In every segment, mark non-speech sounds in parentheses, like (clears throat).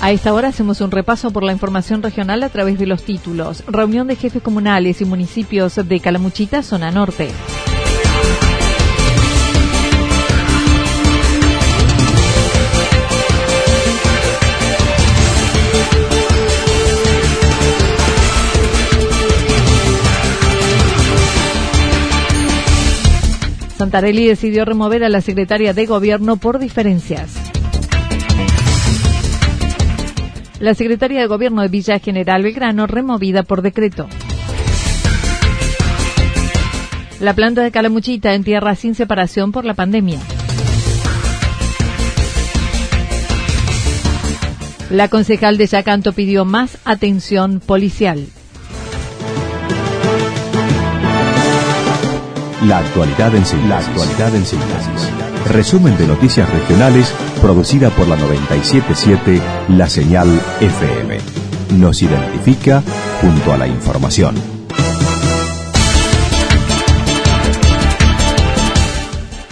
A esta hora hacemos un repaso por la información regional a través de los títulos. Reunión de jefes comunales y municipios de Calamuchita, zona norte. Santarelli decidió remover a la secretaria de Gobierno por diferencias. La secretaria de Gobierno de Villa General Belgrano removida por decreto. La planta de Calamuchita en tierra sin separación por la pandemia. La concejal de Yacanto pidió más atención policial. La actualidad en. La actualidad en síntesis. Resumen de noticias regionales producida por la 977 La Señal FM. Nos identifica junto a la información.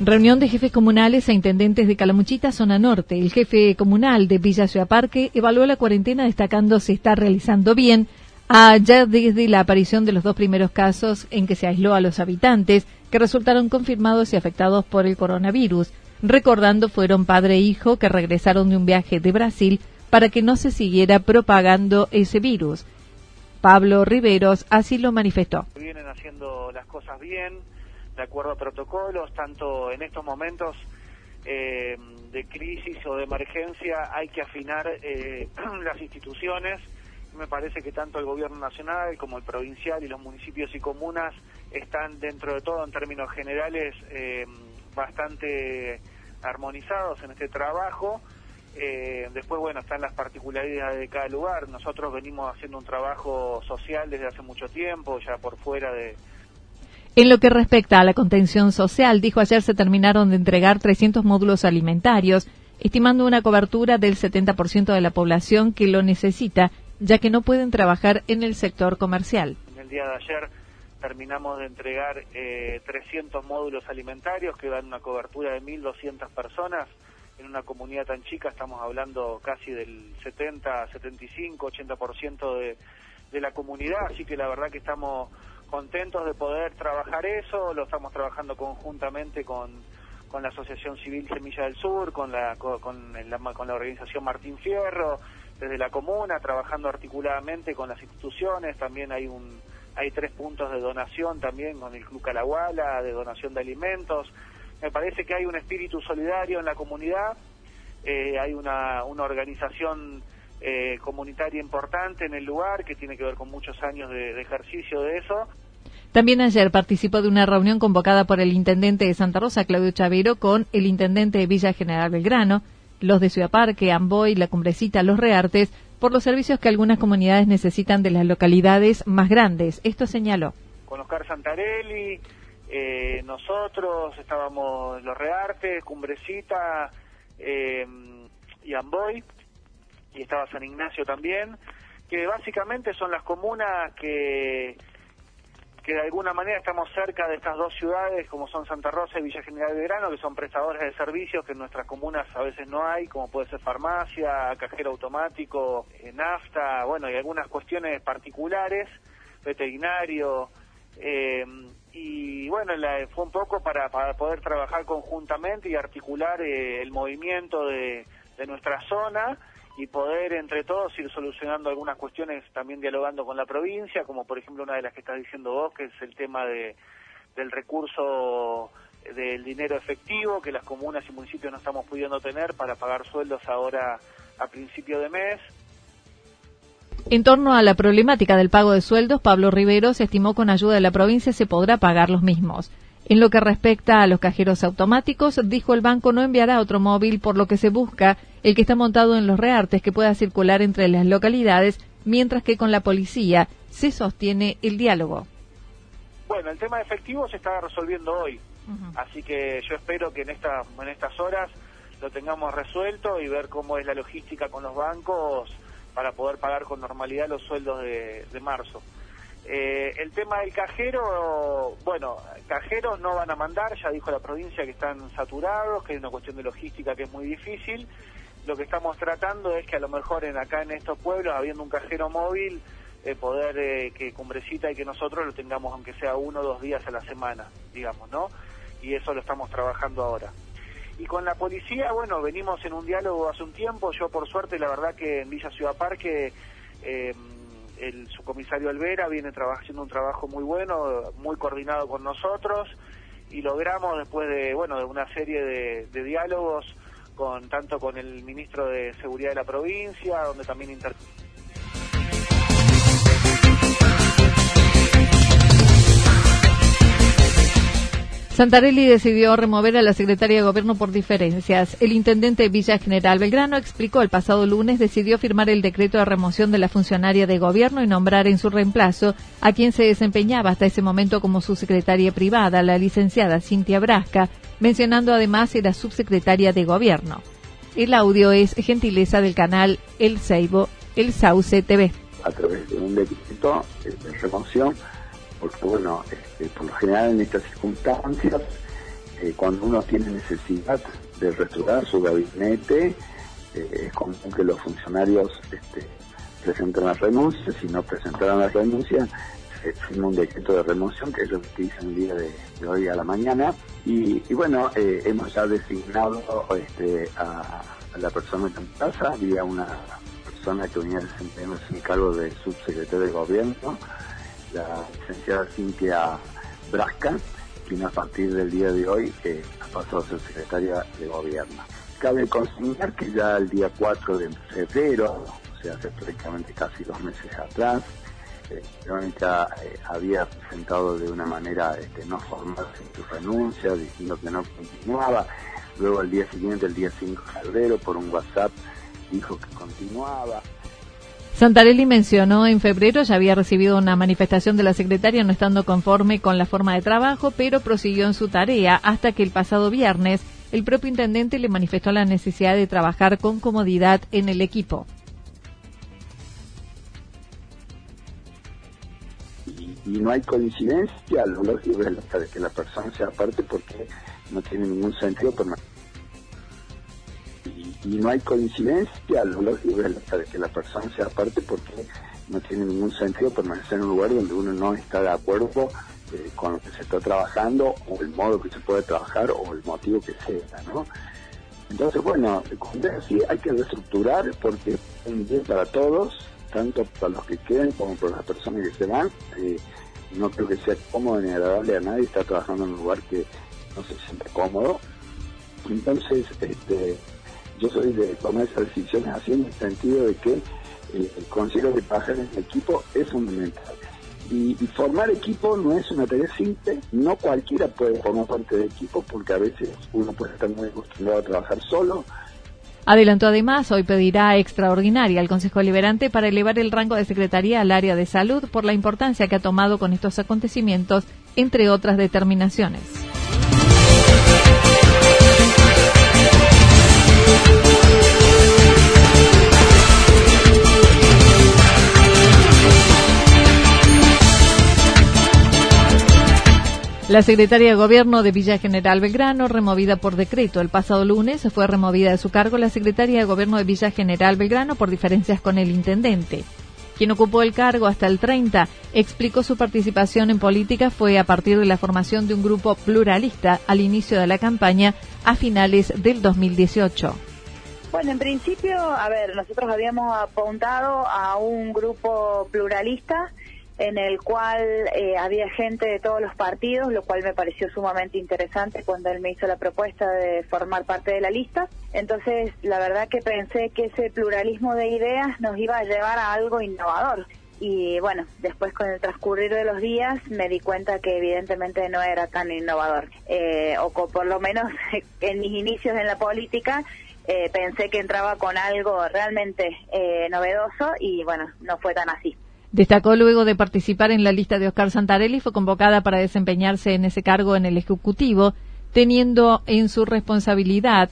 Reunión de jefes comunales e intendentes de Calamuchita, zona norte. El jefe comunal de Villa Ciudad Parque evaluó la cuarentena destacando se está realizando bien Allá desde la aparición de los dos primeros casos en que se aisló a los habitantes que resultaron confirmados y afectados por el coronavirus. Recordando, fueron padre e hijo que regresaron de un viaje de Brasil para que no se siguiera propagando ese virus. Pablo Riveros así lo manifestó. Vienen haciendo las cosas bien, de acuerdo a protocolos, tanto en estos momentos eh, de crisis o de emergencia hay que afinar eh, (clears throat) las instituciones me parece que tanto el gobierno nacional como el provincial y los municipios y comunas están dentro de todo en términos generales eh, bastante armonizados en este trabajo. Eh, después, bueno, están las particularidades de cada lugar. Nosotros venimos haciendo un trabajo social desde hace mucho tiempo, ya por fuera de... En lo que respecta a la contención social, dijo ayer se terminaron de entregar 300 módulos alimentarios, estimando una cobertura del 70% de la población que lo necesita ya que no pueden trabajar en el sector comercial. En el día de ayer terminamos de entregar eh, 300 módulos alimentarios que dan una cobertura de 1.200 personas. En una comunidad tan chica estamos hablando casi del 70, 75, 80% de, de la comunidad, así que la verdad que estamos contentos de poder trabajar eso, lo estamos trabajando conjuntamente con, con la Asociación Civil Semilla del Sur, con la, con, la, con la organización Martín Fierro, desde la comuna, trabajando articuladamente con las instituciones, también hay un hay tres puntos de donación también con el Club Calahuala, de donación de alimentos. Me parece que hay un espíritu solidario en la comunidad, eh, hay una, organización eh, comunitaria importante en el lugar que tiene que ver con muchos años de, de ejercicio de eso. También ayer participó de una reunión convocada por el intendente de Santa Rosa, Claudio Chavero, con el intendente de Villa General Belgrano, los de Ciudad Parque, Amboy, La Cumbrecita, Los Reartes, por los servicios que algunas comunidades necesitan de las localidades más grandes. Esto señaló. Con Oscar Santarelli, eh, nosotros estábamos Los Reartes, Cumbrecita eh, y Amboy, y estaba San Ignacio también, que básicamente son las comunas que que de alguna manera estamos cerca de estas dos ciudades como son Santa Rosa y Villa General Belgrano, que son prestadores de servicios que en nuestras comunas a veces no hay, como puede ser farmacia, cajero automático, eh, nafta, bueno, y algunas cuestiones particulares, veterinario, Eh, y bueno, fue un poco para, para poder trabajar conjuntamente y articular eh, el movimiento de nuestra zona y poder entre todos ir solucionando algunas cuestiones también dialogando con la provincia, como por ejemplo una de las que estás diciendo vos, que es el tema de, del recurso del dinero efectivo que las comunas y municipios no estamos pudiendo tener para pagar sueldos ahora a principio de mes. En torno a la problemática del pago de sueldos, Pablo Rivero se estimó con ayuda de la provincia se podrá pagar los mismos. En lo que respecta a los cajeros automáticos, dijo el banco no enviará otro móvil, por lo que se busca el que está montado en los reartes que pueda circular entre las localidades, mientras que con la policía se sostiene el diálogo. Bueno, el tema de efectivo se está resolviendo hoy, así que yo espero que en, esta, en estas horas lo tengamos resuelto y ver cómo es la logística con los bancos para poder pagar con normalidad los sueldos de, marzo. Eh, el tema del cajero, bueno, cajeros no van a mandar, ya dijo la provincia que están saturados, que hay una cuestión de logística que es muy difícil. Lo que estamos tratando es que a lo mejor en acá en estos pueblos, habiendo un cajero móvil, eh, poder eh, que Cumbrecita y que nosotros lo tengamos aunque sea uno o dos días a la semana, digamos, ¿no? Y eso lo estamos trabajando ahora. Y con la policía, bueno, venimos en un diálogo hace un tiempo. Yo, por suerte, la verdad que en Villa Ciudad Parque, eh, el subcomisario Alvera viene haciendo un trabajo muy bueno, muy coordinado con nosotros, y logramos, después de, bueno, de una serie de, de diálogos, con tanto con el ministro de Seguridad de la provincia, donde también inter Santarelli decidió remover a la secretaria de Gobierno por diferencias. El intendente de Villa General Belgrano explicó el pasado lunes decidió firmar el decreto de remoción de la funcionaria de Gobierno y nombrar en su reemplazo a quien se desempeñaba hasta ese momento como su secretaria privada, la licenciada Cintia Brasca, mencionando además a la subsecretaria de Gobierno. El audio es gentileza del canal El Seibo, El Sauce TV. A través de un decreto de remoción porque bueno, este, por lo general en estas circunstancias, eh, cuando uno tiene necesidad de restaurar su gabinete, eh, es común que los funcionarios este, presenten las renuncias, si no presentaran las renuncias, se firma un decreto de remoción, que es lo que el día de, hoy a la mañana, y, bueno, eh, hemos ya designado este, a, la persona en casa, había una persona que venía desempeñándose en cargo de subsecretario de gobierno, la licenciada Cintia Brasca, quien a partir del día de hoy eh, ha pasado a ser secretaria de gobierno. Cabe consignar que ya el día 4 de febrero, o sea, hace prácticamente casi dos meses atrás, eh, eh, había presentado de una manera este, no formal su renuncia, diciendo que no continuaba. Luego el día siguiente, el día 5 de febrero, por un WhatsApp, dijo que continuaba. Santarelli mencionó en febrero ya había recibido una manifestación de la secretaria no estando conforme con la forma de trabajo, pero prosiguió en su tarea hasta que el pasado viernes el propio intendente le manifestó la necesidad de trabajar con comodidad en el equipo. Y, no hay coincidencia, lo lógico es que la persona sea parte porque no tiene ningún sentido y no hay coincidencia, lo lógico es que la persona sea parte porque no tiene ningún sentido permanecer en un lugar donde uno no está de acuerdo eh, con lo que se está trabajando o el modo que se puede trabajar o el motivo que sea, ¿no? Entonces, bueno, sí hay que reestructurar porque es un bien para todos, tanto para los que queden como para las personas que se van. Eh, no creo que sea cómodo ni agradable a nadie estar trabajando en un lugar que no se siente cómodo. Entonces, este, yo soy de tomar esas decisiones así en el sentido de que eh, el consejo de trabajar en equipo es fundamental. Y, formar equipo no es una tarea simple, no cualquiera puede formar parte de equipo porque a veces uno puede estar muy acostumbrado a trabajar solo. Adelantó además, hoy pedirá extraordinaria al Consejo Liberante para elevar el rango de secretaría al área de salud por la importancia que ha tomado con estos acontecimientos, entre otras determinaciones. La secretaria de Gobierno de Villa General Belgrano, removida por decreto el pasado lunes, fue removida de su cargo la secretaria de Gobierno de Villa General Belgrano por diferencias con el intendente. quien ocupó el cargo hasta el 30, explicó su participación en política fue a partir de la formación de un grupo pluralista al inicio de la campaña a finales del 2018. Bueno, en principio, a ver, nosotros habíamos apuntado a un grupo pluralista en el cual eh, había gente de todos los partidos, lo cual me pareció sumamente interesante cuando él me hizo la propuesta de formar parte de la lista. Entonces, la verdad que pensé que ese pluralismo de ideas nos iba a llevar a algo innovador. Y bueno, después con el transcurrir de los días me di cuenta que evidentemente no era tan innovador. Eh, o por lo menos (laughs) en mis inicios en la política eh, pensé que entraba con algo realmente novedoso y bueno, no fue tan así. Destacó luego de participar en la lista de Oscar Santarelli, fue convocada para desempeñarse en ese cargo en el Ejecutivo, teniendo en su responsabilidad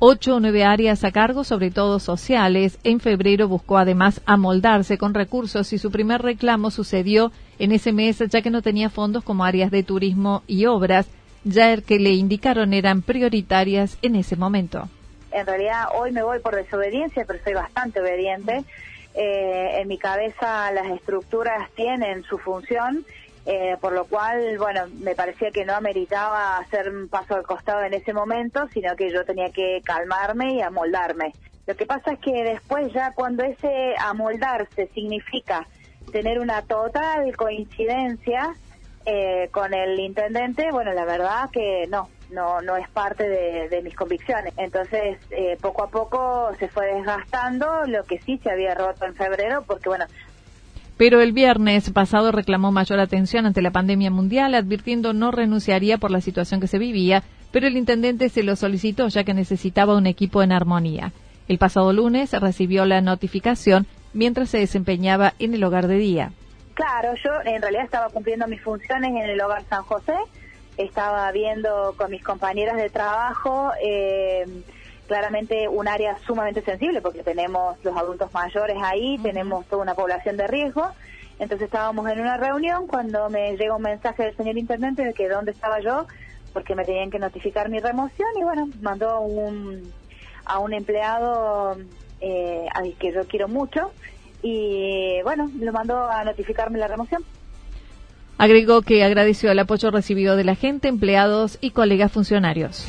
ocho o nueve áreas a cargo, sobre todo sociales. En febrero buscó además amoldarse con recursos y su primer reclamo sucedió en ese mes, ya que no tenía fondos como áreas de turismo y obras, ya que le indicaron eran prioritarias en ese momento. En realidad hoy me voy por desobediencia, pero soy bastante obediente. Eh, en mi cabeza las estructuras tienen su función, eh, por lo cual, bueno, me parecía que no ameritaba hacer un paso al costado en ese momento, sino que yo tenía que calmarme y amoldarme. Lo que pasa es que después ya cuando ese amoldarse significa tener una total coincidencia eh, con el intendente, bueno, la verdad que no, no, no es parte de, mis convicciones. Entonces, eh, poco a poco se fue desgastando lo que sí se había roto en febrero, porque bueno, pero el viernes pasado reclamó mayor atención ante la pandemia mundial, advirtiendo no renunciaría por la situación que se vivía, pero el intendente se lo solicitó ya que necesitaba un equipo en armonía. El pasado lunes recibió la notificación mientras se desempeñaba en el hogar de día. Claro, yo en realidad estaba cumpliendo mis funciones en el hogar San José, estaba viendo con mis compañeras de trabajo eh, claramente un área sumamente sensible porque tenemos los adultos mayores ahí, tenemos toda una población de riesgo. Entonces estábamos en una reunión cuando me llega un mensaje del señor intendente de que dónde estaba yo porque me tenían que notificar mi remoción y bueno, mandó un, a un empleado eh, al que yo quiero mucho y bueno, lo mandó a notificarme la remoción. Agregó que agradeció el apoyo recibido de la gente, empleados y colegas funcionarios.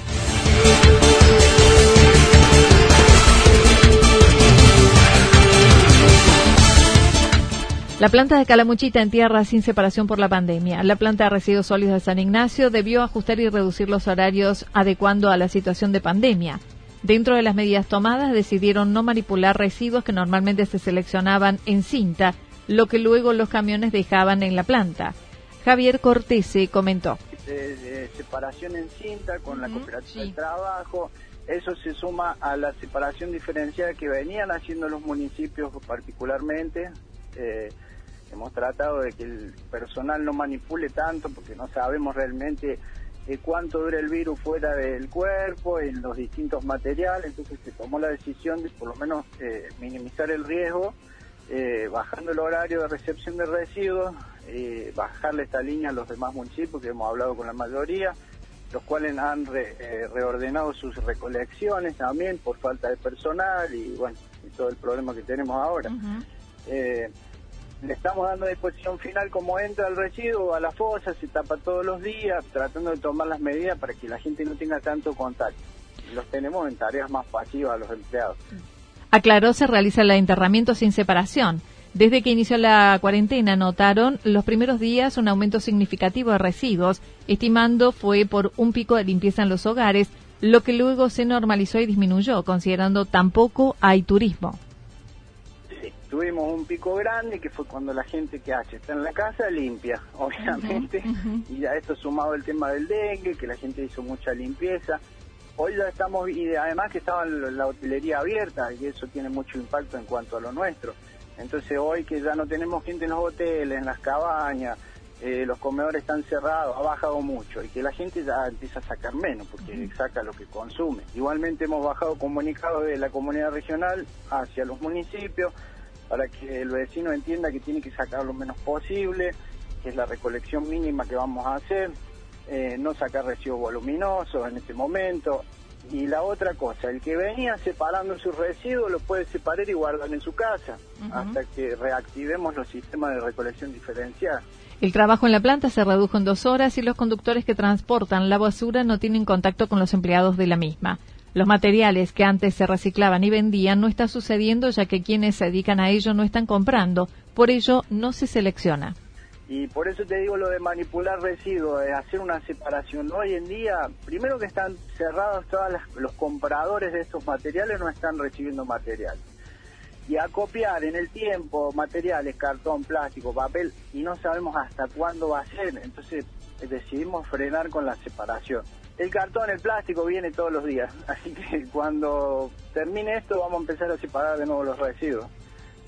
La planta de Calamuchita en tierra sin separación por la pandemia. La planta de residuos sólidos de San Ignacio debió ajustar y reducir los horarios adecuando a la situación de pandemia. Dentro de las medidas tomadas decidieron no manipular residuos que normalmente se seleccionaban en cinta, lo que luego los camiones dejaban en la planta. Javier Cortese comentó. De, separación en cinta con la cooperativa de trabajo, eso se suma a la separación diferenciada que venían haciendo los municipios particularmente. Eh, hemos tratado de que el personal no manipule tanto porque no sabemos realmente eh, cuánto dura el virus fuera del cuerpo, en los distintos materiales, entonces se tomó la decisión de por lo menos eh, minimizar el riesgo, bajando el horario de recepción de residuos, eh, bajarle esta línea a los demás municipios, que hemos hablado con la mayoría, los cuales han eh, reordenado sus recolecciones también por falta de personal y bueno, y todo el problema que tenemos ahora. Eh, le estamos dando disposición final como entra el residuo a la fosa, se tapa todos los días, tratando de tomar las medidas para que la gente no tenga tanto contacto. Los tenemos en tareas más pasivas los empleados. Aclaró, se realiza el enterramiento sin separación. Desde que inició la cuarentena notaron los primeros días un aumento significativo de residuos, estimando fue por un pico de limpieza en los hogares, lo que luego se normalizó y disminuyó, considerando tampoco hay turismo. Tuvimos un pico grande que fue cuando la gente que hace está en la casa limpia, (laughs) obviamente, y ya esto sumado el tema del dengue, que la gente hizo mucha limpieza. Hoy ya estamos, y además que estaba la hotelería abierta, y eso tiene mucho impacto en cuanto a lo nuestro. Entonces hoy que ya no tenemos gente en los hoteles, en las cabañas, eh, los comedores están cerrados, ha bajado mucho y que la gente ya empieza a sacar menos porque saca lo que consume. Igualmente hemos bajado comunicados de la comunidad regional hacia los municipios para que el vecino entienda que tiene que sacar lo menos posible, que es la recolección mínima que vamos a hacer, eh, no sacar residuos voluminosos en este momento, Y la otra cosa, el que venía separando sus residuos lo puede separar y guardar en su casa hasta que reactivemos los sistemas de recolección diferencial. El trabajo en la planta se redujo en dos horas y los conductores que transportan la basura no tienen contacto con los empleados de la misma. Los materiales que antes se reciclaban y vendían no está sucediendo ya que quienes se dedican a ello no están comprando, por ello no se selecciona. Y por eso te digo lo de manipular residuos, de hacer una separación. Hoy en día, primero que están cerrados todos los compradores de estos materiales, no están recibiendo material. Y acopiar en el tiempo materiales, cartón, plástico, papel, y no sabemos hasta cuándo va a ser. Entonces decidimos frenar con la separación. El cartón, el plástico viene todos los días, (laughs) así que cuando termine esto vamos a empezar a separar de nuevo los residuos.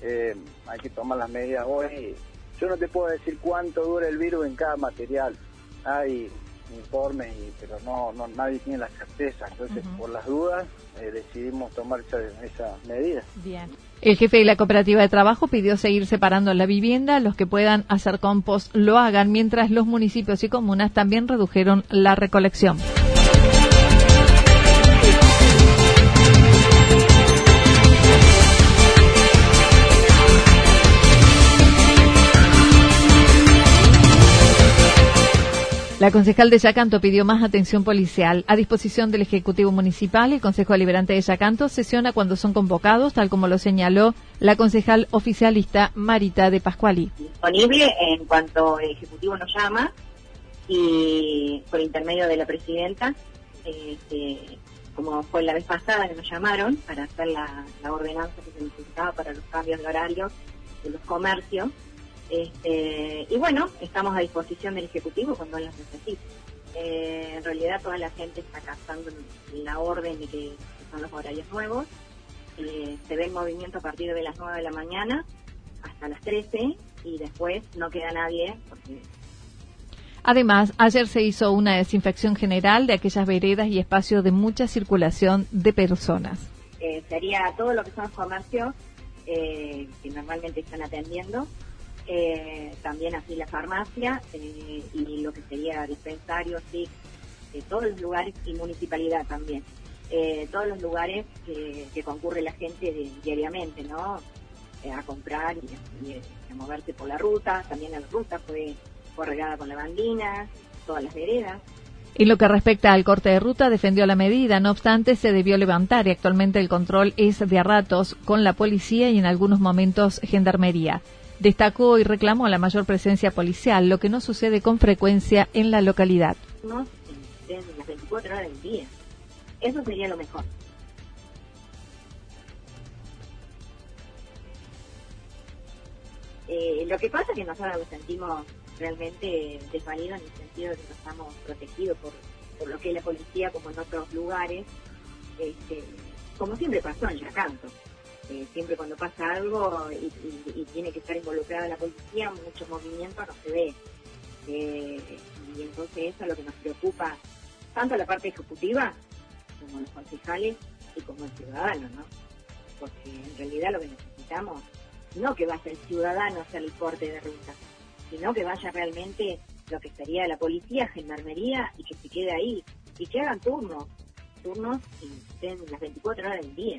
Eh, hay que tomar las medidas hoy. Yo no te puedo decir cuánto dura el virus en cada material. Hay informes, pero no, no nadie tiene la certeza. Entonces, por las dudas, eh, decidimos tomar esa, esa medida. Bien. El jefe de la cooperativa de trabajo pidió seguir separando la vivienda. Los que puedan hacer compost lo hagan, mientras los municipios y comunas también redujeron la recolección. La concejal de Yacanto pidió más atención policial. A disposición del Ejecutivo Municipal, el Consejo Deliberante de Yacanto sesiona cuando son convocados, tal como lo señaló la concejal oficialista Marita de Pascuali. Disponible en cuanto el Ejecutivo nos llama y por intermedio de la Presidenta, este, como fue la vez pasada que nos llamaron para hacer la, ordenanza que se necesitaba para los cambios de horarios de los comercios este, y bueno, estamos a disposición del Ejecutivo cuando las necesite. Eh, en realidad toda la gente está captando la orden de que, son los horarios nuevos. Eh, se ve el movimiento a partir de las 9 de la mañana hasta las 13 y después no queda nadie Además, ayer se hizo una desinfección general de aquellas veredas y espacios de mucha circulación de personas. Eh, sería todo lo que son los comercios que normalmente están atendiendo, eh, también así la farmacia eh, y lo que sería dispensario, sí, de todos los lugares y municipalidad también. Eh, todos los lugares que, concurre la gente diariamente, ¿no? a comprar y, a moverse por la ruta. También la ruta fue corregada con la bandina, todas las veredas. En lo que respecta al corte de ruta, defendió la medida. No obstante, se debió levantar y actualmente el control es de ratos con la policía y en algunos momentos gendarmería. Destacó y reclamó la mayor presencia policial, lo que no sucede con frecuencia en la localidad. No en las 24 horas del día. Eso sería lo mejor. Eh, lo que pasa es que nosotros nos sentimos realmente desvalidos en el sentido de que no estamos protegidos por, por lo que es la policía como en otros lugares, este, como siempre pasó en Yacanto. Eh, siempre cuando pasa algo y, tiene que estar involucrada la policía, mucho movimiento no se ve. Eh, y entonces eso es lo que nos preocupa, tanto la parte ejecutiva como los concejales y como el ciudadano, ¿no? Porque en realidad lo que necesitamos, no que vaya el ciudadano a hacer el corte de ruta, sino que vaya realmente lo que sería la policía, gendarmería y que se quede ahí y que hagan turnos, turnos y estén las 24 horas del día.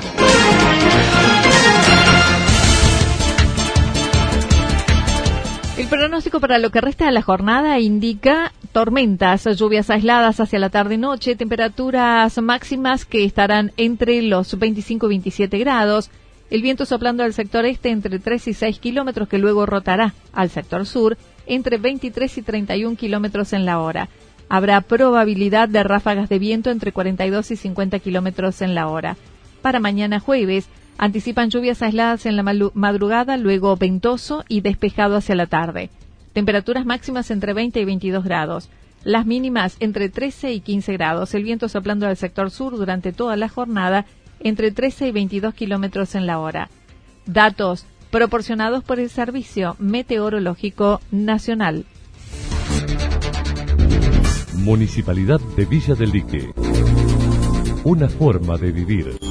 Pronóstico para lo que resta de la jornada indica tormentas, lluvias aisladas hacia la tarde-noche, temperaturas máximas que estarán entre los 25 y 27 grados, el viento soplando al sector este entre 3 y 6 kilómetros que luego rotará al sector sur entre 23 y 31 kilómetros en la hora. Habrá probabilidad de ráfagas de viento entre 42 y 50 kilómetros en la hora. Para mañana jueves, Anticipan lluvias aisladas en la madrugada, luego ventoso y despejado hacia la tarde. Temperaturas máximas entre 20 y 22 grados. Las mínimas entre 13 y 15 grados. El viento soplando al sector sur durante toda la jornada entre 13 y 22 kilómetros en la hora. Datos proporcionados por el Servicio Meteorológico Nacional. Municipalidad de Villa del Lique. Una forma de vivir.